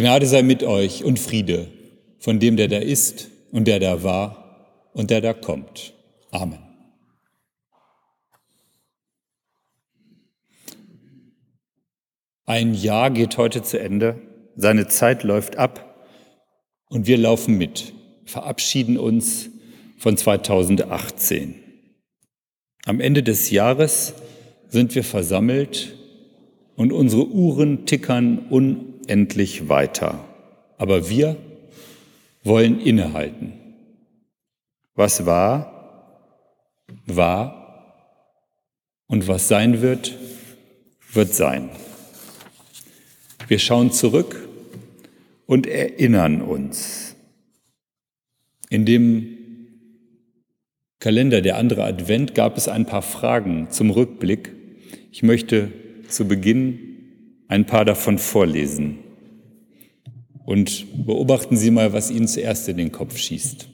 Gnade sei mit euch und Friede von dem, der da ist und der da war und der da kommt. Amen. Ein Jahr geht heute zu Ende, seine Zeit läuft ab und wir laufen mit, verabschieden uns von 2018. Am Ende des Jahres sind wir versammelt und unsere Uhren tickern unendlich weiter. Aber wir wollen innehalten. Was war, war und was sein wird, wird sein. Wir schauen zurück und erinnern uns. In dem Kalender der andere Advent gab es ein paar Fragen zum Rückblick. Ich möchte zu Beginn ein paar davon vorlesen. Und beobachten Sie mal, was Ihnen zuerst in den Kopf schießt.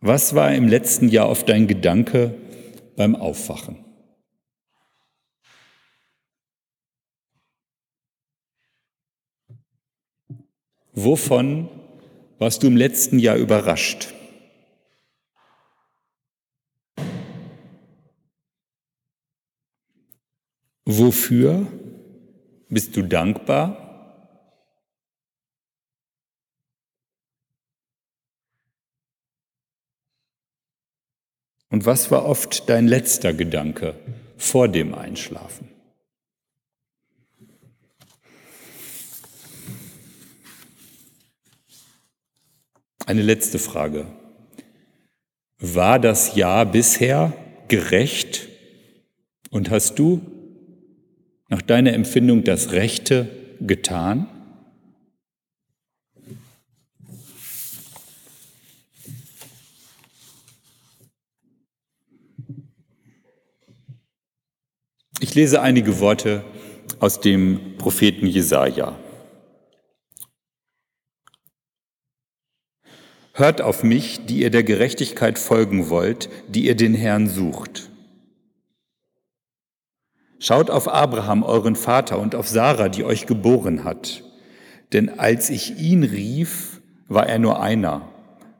Was war im letzten Jahr auf dein Gedanke beim Aufwachen? Wovon warst du im letzten Jahr überrascht? Wofür bist du dankbar? Und was war oft dein letzter Gedanke vor dem Einschlafen? Eine letzte Frage. War das Jahr bisher gerecht und hast du nach deiner Empfindung das Rechte getan? Ich lese einige Worte aus dem Propheten Jesaja. Hört auf mich, die ihr der Gerechtigkeit folgen wollt, die ihr den Herrn sucht. Schaut auf Abraham, euren Vater, und auf Sarah, die euch geboren hat. Denn als ich ihn rief, war er nur einer.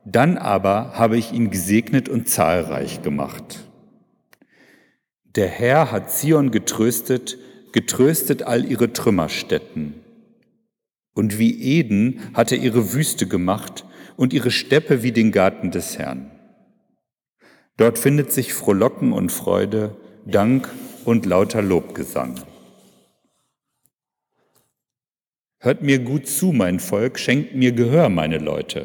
Dann aber habe ich ihn gesegnet und zahlreich gemacht. Der Herr hat Zion getröstet, getröstet all ihre Trümmerstätten. Und wie Eden hat er ihre Wüste gemacht und ihre Steppe wie den Garten des Herrn. Dort findet sich Frohlocken und Freude, Dank und lauter Lobgesang. Hört mir gut zu, mein Volk, schenkt mir Gehör, meine Leute.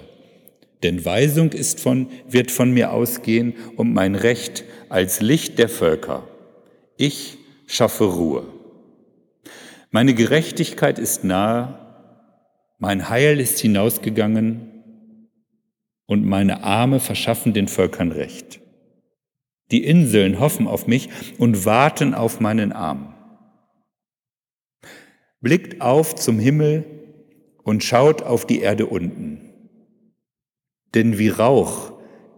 Denn Weisung ist von, wird von mir ausgehen und mein Recht als Licht der Völker. Ich schaffe Ruhe. Meine Gerechtigkeit ist nahe, mein Heil ist hinausgegangen und meine Arme verschaffen den Völkern Recht. Die Inseln hoffen auf mich und warten auf meinen Arm. Blickt auf zum Himmel und schaut auf die Erde unten. Denn wie Rauch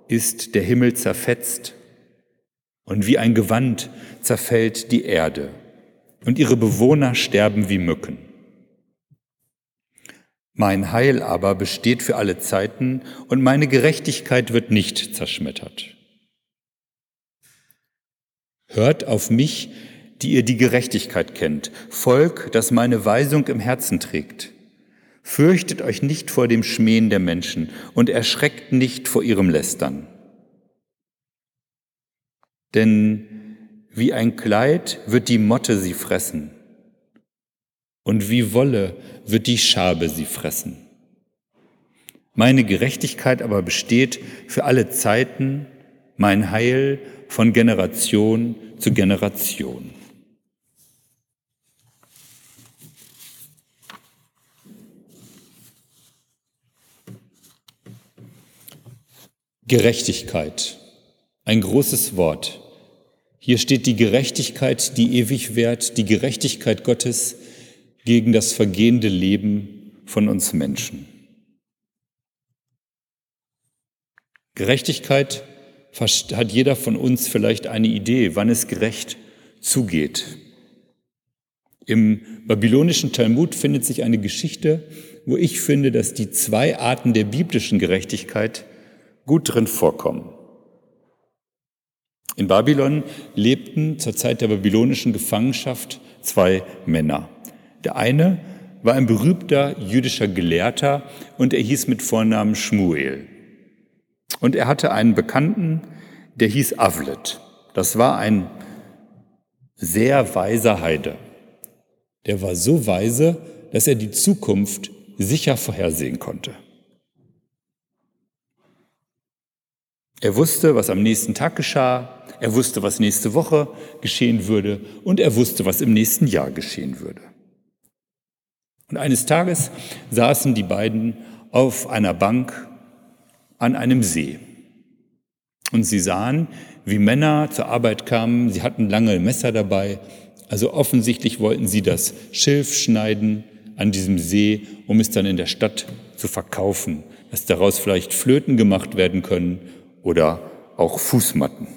ist der Himmel zerfetzt und wie ein Gewand zerfällt die Erde und ihre Bewohner sterben wie Mücken. Mein Heil aber besteht für alle Zeiten und meine Gerechtigkeit wird nicht zerschmettert. Hört auf mich, die ihr die Gerechtigkeit kennt, Volk, das meine Weisung im Herzen trägt. Fürchtet euch nicht vor dem Schmähen der Menschen und erschreckt nicht vor ihrem Lästern. Denn wie ein Kleid wird die Motte sie fressen und wie Wolle wird die Schabe sie fressen. Meine Gerechtigkeit aber besteht für alle Zeiten, mein Heil von Generation zu Generation. Gerechtigkeit, ein großes Wort. Hier steht die Gerechtigkeit, die ewig währt, die Gerechtigkeit Gottes gegen das vergehende Leben von uns Menschen. Gerechtigkeit hat jeder von uns vielleicht eine Idee, wann es gerecht zugeht. Im babylonischen Talmud findet sich eine Geschichte, wo ich finde, dass die zwei Arten der biblischen Gerechtigkeit gut drin vorkommen. In Babylon lebten zur Zeit der babylonischen Gefangenschaft zwei Männer. Der eine war ein berühmter jüdischer Gelehrter und er hieß mit Vornamen Schmuel. Und er hatte einen Bekannten, der hieß Avlet. Das war ein sehr weiser Heide. Der war so weise, dass er die Zukunft sicher vorhersehen konnte. Er wusste, was am nächsten Tag geschah, er wusste, was nächste Woche geschehen würde und er wusste, was im nächsten Jahr geschehen würde. Und eines Tages saßen die beiden auf einer Bank an einem See. Und sie sahen, wie Männer zur Arbeit kamen, sie hatten lange Messer dabei, also offensichtlich wollten sie das Schilf schneiden an diesem See, um es dann in der Stadt zu verkaufen, dass daraus vielleicht Flöten gemacht werden können oder auch Fußmatten.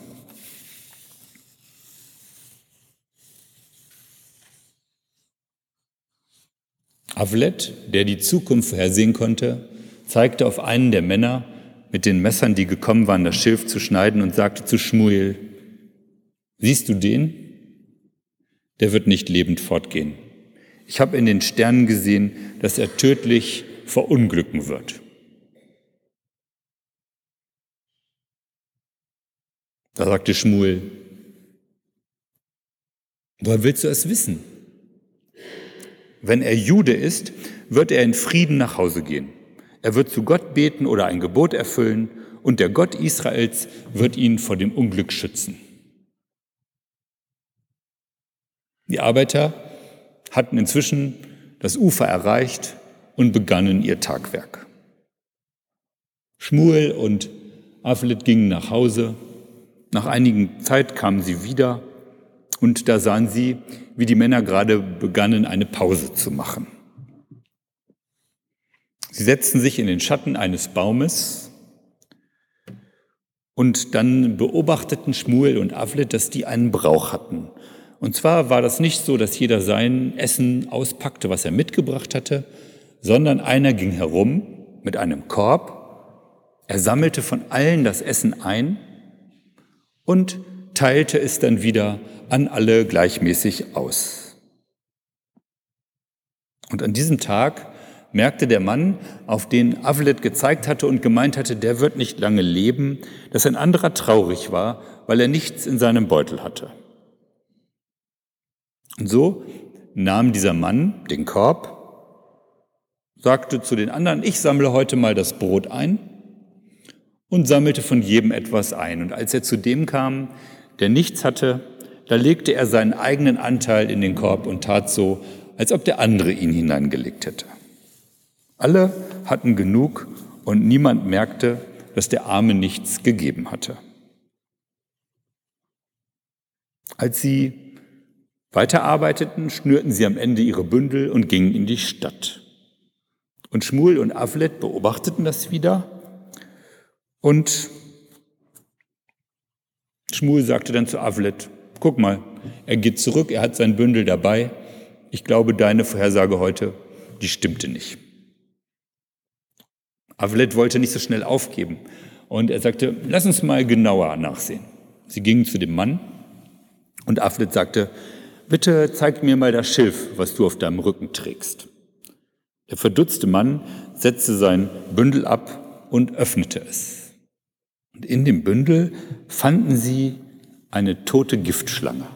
Avlet, der die Zukunft vorhersehen konnte, zeigte auf einen der Männer mit den Messern, die gekommen waren, das Schilf zu schneiden und sagte zu Schmuel, siehst du den? Der wird nicht lebend fortgehen. Ich habe in den Sternen gesehen, dass er tödlich verunglücken wird. Da sagte Schmuel, woher willst du es wissen? Wenn er Jude ist, wird er in Frieden nach Hause gehen. Er wird zu Gott beten oder ein Gebot erfüllen und der Gott Israels wird ihn vor dem Unglück schützen. Die Arbeiter hatten inzwischen das Ufer erreicht und begannen ihr Tagwerk. Schmuel und Avlet gingen nach Hause. Nach einigen Zeit kamen sie wieder und da sahen sie, wie die Männer gerade begannen, eine Pause zu machen. Sie setzten sich in den Schatten eines Baumes und dann beobachteten Schmuel und Avlet, dass die einen Brauch hatten. Und zwar war das nicht so, dass jeder sein Essen auspackte, was er mitgebracht hatte, sondern einer ging herum mit einem Korb, er sammelte von allen das Essen ein und teilte es dann wieder an alle gleichmäßig aus. Und an diesem Tag merkte der Mann, auf den Avlet gezeigt hatte und gemeint hatte, der wird nicht lange leben, dass ein anderer traurig war, weil er nichts in seinem Beutel hatte. Und so nahm dieser Mann den Korb, sagte zu den anderen, ich sammle heute mal das Brot ein und sammelte von jedem etwas ein. Und als er zu dem kam, der nichts hatte, da legte er seinen eigenen Anteil in den Korb und tat so, als ob der andere ihn hineingelegt hätte. Alle hatten genug und niemand merkte, dass der Arme nichts gegeben hatte. Als sie Weiterarbeiteten, schnürten sie am Ende ihre Bündel und gingen in die Stadt. Und Schmuel und Avlet beobachteten das wieder und Schmuel sagte dann zu Avlet, guck mal, er geht zurück, er hat sein Bündel dabei. Ich glaube, deine Vorhersage heute, die stimmte nicht. Avlet wollte nicht so schnell aufgeben und er sagte, lass uns mal genauer nachsehen. Sie gingen zu dem Mann und Avlet sagte, bitte zeig mir mal das Schilf, was du auf deinem Rücken trägst. Der verdutzte Mann setzte sein Bündel ab und öffnete es. Und in dem Bündel fanden sie eine tote Giftschlange.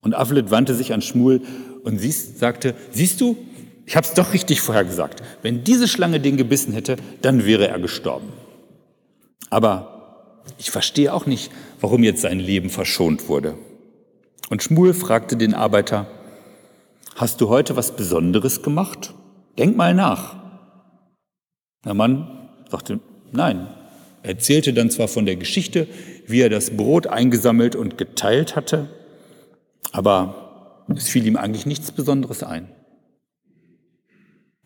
Und Avlet wandte sich an Schmuel und sagte, siehst du, ich habe es doch richtig vorher gesagt, wenn diese Schlange den gebissen hätte, dann wäre er gestorben. Aber ich verstehe auch nicht, warum jetzt sein Leben verschont wurde. Und Schmuel fragte den Arbeiter, hast du heute was Besonderes gemacht? Denk mal nach. Der Mann sagte, nein. Er erzählte dann zwar von der Geschichte, wie er das Brot eingesammelt und geteilt hatte, aber es fiel ihm eigentlich nichts Besonderes ein.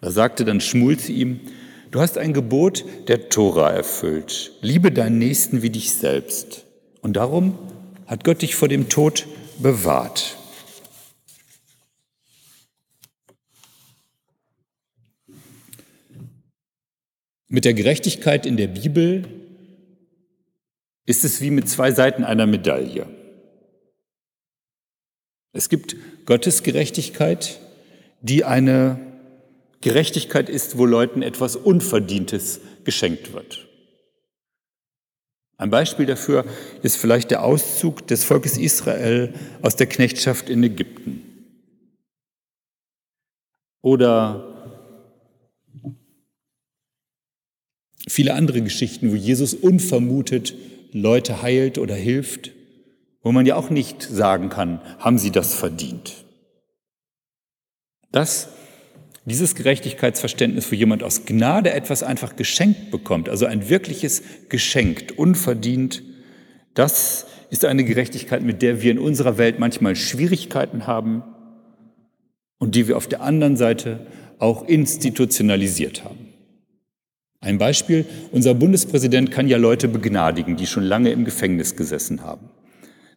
Da sagte dann Schmul zu ihm, du hast ein Gebot der Tora erfüllt, liebe deinen Nächsten wie dich selbst. Und darum hat Gott dich vor dem Tod bewahrt. Mit der Gerechtigkeit in der Bibel ist es wie mit zwei Seiten einer Medaille. Es gibt Gottes Gerechtigkeit, die eine Gerechtigkeit ist, wo Leuten etwas Unverdientes geschenkt wird. Ein Beispiel dafür ist vielleicht der Auszug des Volkes Israel aus der Knechtschaft in Ägypten. Oder viele andere Geschichten, wo Jesus unvermutet Leute heilt oder hilft, wo man ja auch nicht sagen kann, haben sie das verdient. Das, dieses Gerechtigkeitsverständnis, wo jemand aus Gnade etwas einfach geschenkt bekommt, also ein wirkliches Geschenk, unverdient, das ist eine Gerechtigkeit, mit der wir in unserer Welt manchmal Schwierigkeiten haben und die wir auf der anderen Seite auch institutionalisiert haben. Ein Beispiel, unser Bundespräsident kann ja Leute begnadigen, die schon lange im Gefängnis gesessen haben.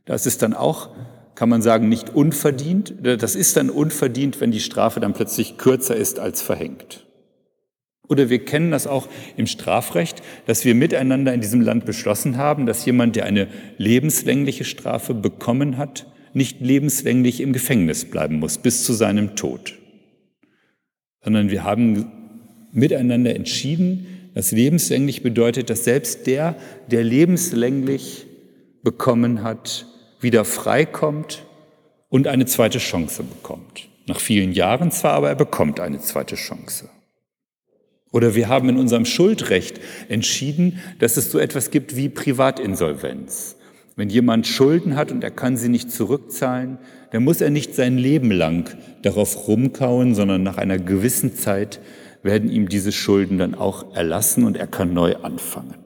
Das ist dann auch, kann man sagen, nicht unverdient. Das ist dann unverdient, wenn die Strafe dann plötzlich kürzer ist als verhängt. Oder wir kennen das auch im Strafrecht, dass wir miteinander in diesem Land beschlossen haben, dass jemand, der eine lebenslängliche Strafe bekommen hat, nicht lebenslänglich im Gefängnis bleiben muss bis zu seinem Tod. Sondern wir haben miteinander entschieden, dass lebenslänglich bedeutet, dass selbst der, der lebenslänglich bekommen hat, wieder freikommt und eine zweite Chance bekommt. Nach vielen Jahren zwar, aber er bekommt eine zweite Chance. Oder wir haben in unserem Schuldrecht entschieden, dass es so etwas gibt wie Privatinsolvenz. Wenn jemand Schulden hat und er kann sie nicht zurückzahlen, dann muss er nicht sein Leben lang darauf rumkauen, sondern nach einer gewissen Zeit werden ihm diese Schulden dann auch erlassen und er kann neu anfangen.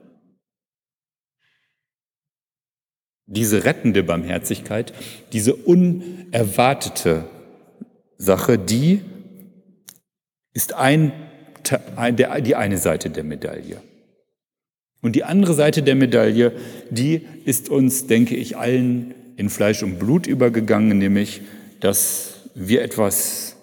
Diese rettende Barmherzigkeit, diese unerwartete Sache, die ist ein, die eine Seite der Medaille. Und die andere Seite der Medaille, die ist uns, denke ich, allen in Fleisch und Blut übergegangen, nämlich, dass wir etwas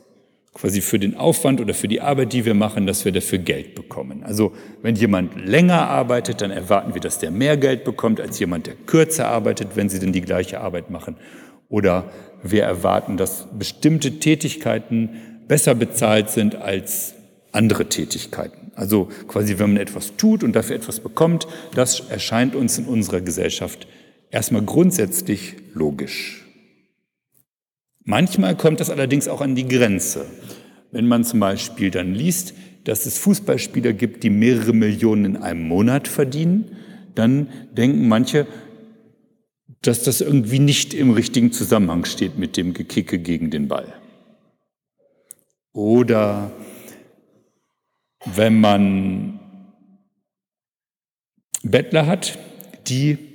quasi für den Aufwand oder für die Arbeit, die wir machen, dass wir dafür Geld bekommen. Also wenn jemand länger arbeitet, dann erwarten wir, dass der mehr Geld bekommt als jemand, der kürzer arbeitet, wenn sie denn die gleiche Arbeit machen. Oder wir erwarten, dass bestimmte Tätigkeiten besser bezahlt sind als andere Tätigkeiten. Also quasi, wenn man etwas tut und dafür etwas bekommt, das erscheint uns in unserer Gesellschaft erstmal grundsätzlich logisch. Manchmal kommt das allerdings auch an die Grenze. Wenn man zum Beispiel dann liest, dass es Fußballspieler gibt, die mehrere Millionen in einem Monat verdienen, dann denken manche, dass das irgendwie nicht im richtigen Zusammenhang steht mit dem Gekicke gegen den Ball. Oder wenn man Bettler hat, die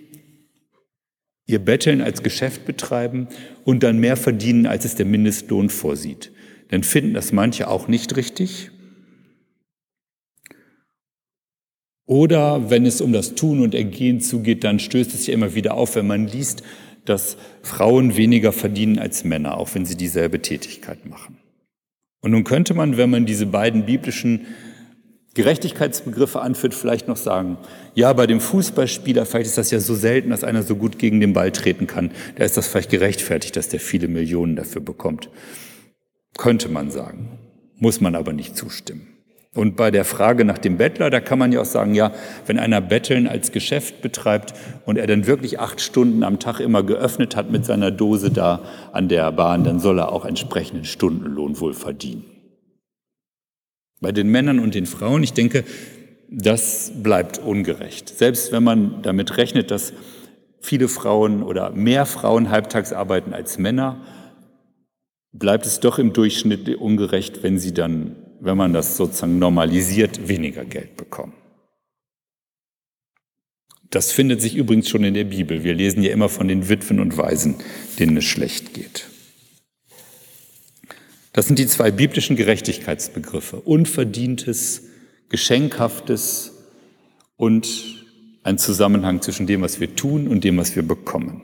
ihr Betteln als Geschäft betreiben und dann mehr verdienen, als es der Mindestlohn vorsieht. Dann finden das manche auch nicht richtig. Oder wenn es um das Tun und Ergehen zugeht, dann stößt es ja immer wieder auf, wenn man liest, dass Frauen weniger verdienen als Männer, auch wenn sie dieselbe Tätigkeit machen. Und nun könnte man, wenn man diese beiden biblischen Gerechtigkeitsbegriffe anführt, vielleicht noch sagen, ja, bei dem Fußballspieler, vielleicht ist das ja so selten, dass einer so gut gegen den Ball treten kann, da ist das vielleicht gerechtfertigt, dass der viele Millionen dafür bekommt. Könnte man sagen, muss man aber nicht zustimmen. Und bei der Frage nach dem Bettler, da kann man ja auch sagen, ja, wenn einer Betteln als Geschäft betreibt und er dann wirklich acht Stunden am Tag immer geöffnet hat mit seiner Dose da an der Bahn, dann soll er auch entsprechenden Stundenlohn wohl verdienen. Bei den Männern und den Frauen, ich denke, das bleibt ungerecht. Selbst wenn man damit rechnet, dass viele Frauen oder mehr Frauen halbtags arbeiten als Männer, bleibt es doch im Durchschnitt ungerecht, wenn sie dann, wenn man das sozusagen normalisiert, weniger Geld bekommen. Das findet sich übrigens schon in der Bibel. Wir lesen ja immer von den Witwen und Waisen, denen es schlecht geht. Das sind die zwei biblischen Gerechtigkeitsbegriffe. Unverdientes, Geschenkhaftes und ein Zusammenhang zwischen dem, was wir tun und dem, was wir bekommen.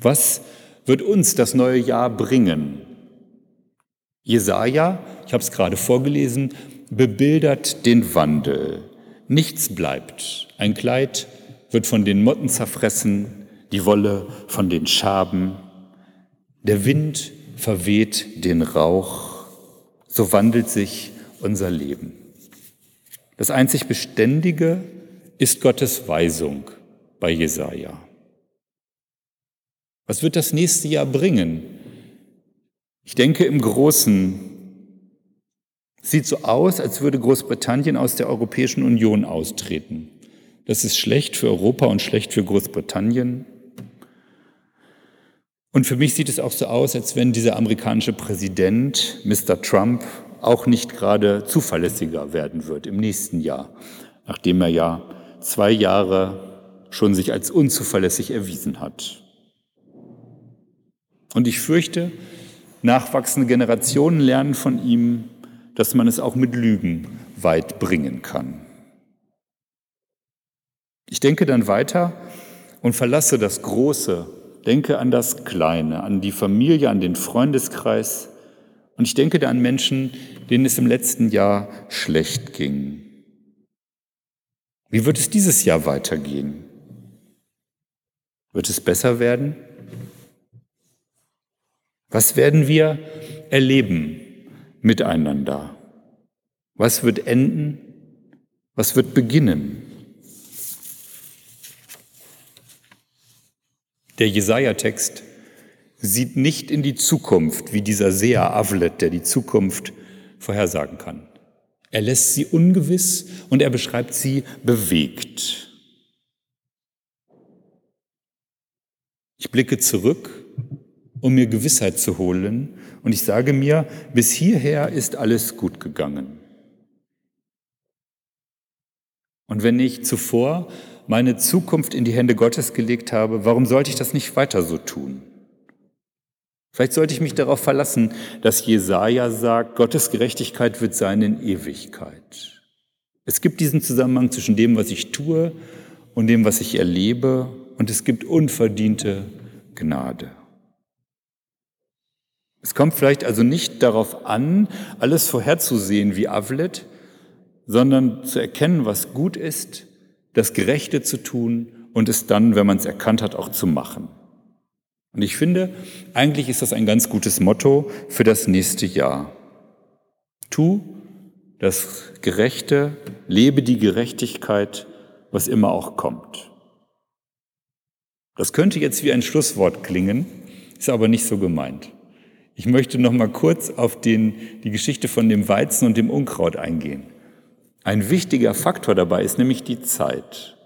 Was wird uns das neue Jahr bringen? Jesaja, ich habe es gerade vorgelesen, bebildert den Wandel. Nichts bleibt. Ein Kleid wird von den Motten zerfressen, die Wolle von den Schaben. Der Wind verweht den Rauch. So wandelt sich unser Leben. Das einzig Beständige ist Gottes Weisung bei Jesaja. Was wird das nächste Jahr bringen? Ich denke im Großen sieht so aus, als würde Großbritannien aus der Europäischen Union austreten. Das ist schlecht für Europa und schlecht für Großbritannien. Und für mich sieht es auch so aus, als wenn dieser amerikanische Präsident, Mr. Trump, auch nicht gerade zuverlässiger werden wird im nächsten Jahr, nachdem er ja zwei Jahre schon sich als unzuverlässig erwiesen hat. Und ich fürchte, nachwachsende Generationen lernen von ihm, dass man es auch mit Lügen weit bringen kann. Ich denke dann weiter und verlasse das Große, denke an das Kleine, an die Familie, an den Freundeskreis und ich denke da an Menschen, denen es im letzten Jahr schlecht ging. Wie wird es dieses Jahr weitergehen? Wird es besser werden? Was werden wir erleben miteinander? Was wird enden? Was wird beginnen? Der Jesaja-Text sieht nicht in die Zukunft wie dieser Seher Avlet, der die Zukunft vorhersagen kann. Er lässt sie ungewiss und er beschreibt sie bewegt. Ich blicke zurück um mir Gewissheit zu holen. Und ich sage mir, bis hierher ist alles gut gegangen. Und wenn ich zuvor meine Zukunft in die Hände Gottes gelegt habe, warum sollte ich das nicht weiter so tun? Vielleicht sollte ich mich darauf verlassen, dass Jesaja sagt, Gottes Gerechtigkeit wird sein in Ewigkeit. Es gibt diesen Zusammenhang zwischen dem, was ich tue und dem, was ich erlebe, und es gibt unverdiente Gnade. Es kommt vielleicht also nicht darauf an, alles vorherzusehen wie Avlet, sondern zu erkennen, was gut ist, das Gerechte zu tun und es dann, wenn man es erkannt hat, auch zu machen. Und ich finde, eigentlich ist das ein ganz gutes Motto für das nächste Jahr. Tu das Gerechte, lebe die Gerechtigkeit, was immer auch kommt. Das könnte jetzt wie ein Schlusswort klingen, ist aber nicht so gemeint. Ich möchte noch mal kurz auf den, die Geschichte von dem Weizen und dem Unkraut eingehen. Ein wichtiger Faktor dabei ist nämlich die Zeit.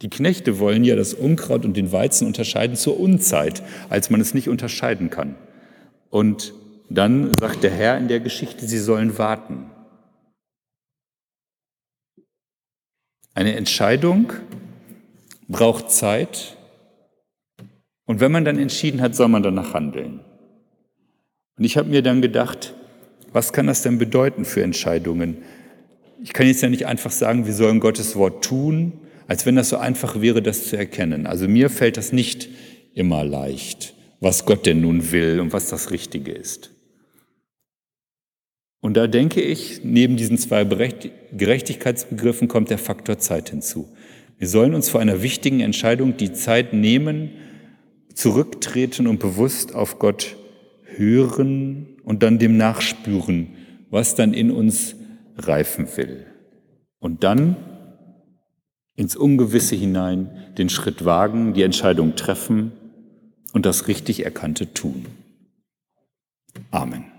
Die Knechte wollen ja das Unkraut und den Weizen unterscheiden zur Unzeit, als man es nicht unterscheiden kann. Und dann sagt der Herr in der Geschichte, sie sollen warten. Eine Entscheidung braucht Zeit und wenn man dann entschieden hat, soll man danach handeln. Und ich habe mir dann gedacht, was kann das denn bedeuten für Entscheidungen? Ich kann jetzt ja nicht einfach sagen, wir sollen Gottes Wort tun, als wenn das so einfach wäre, das zu erkennen. Also mir fällt das nicht immer leicht, was Gott denn nun will und was das Richtige ist. Und da denke ich, neben diesen zwei Gerechtigkeitsbegriffen kommt der Faktor Zeit hinzu. Wir sollen uns vor einer wichtigen Entscheidung die Zeit nehmen, zurücktreten und bewusst auf Gott hören und dann dem nachspüren, was dann in uns reifen will. Und dann ins Ungewisse hinein den Schritt wagen, die Entscheidung treffen und das richtig Erkannte tun. Amen.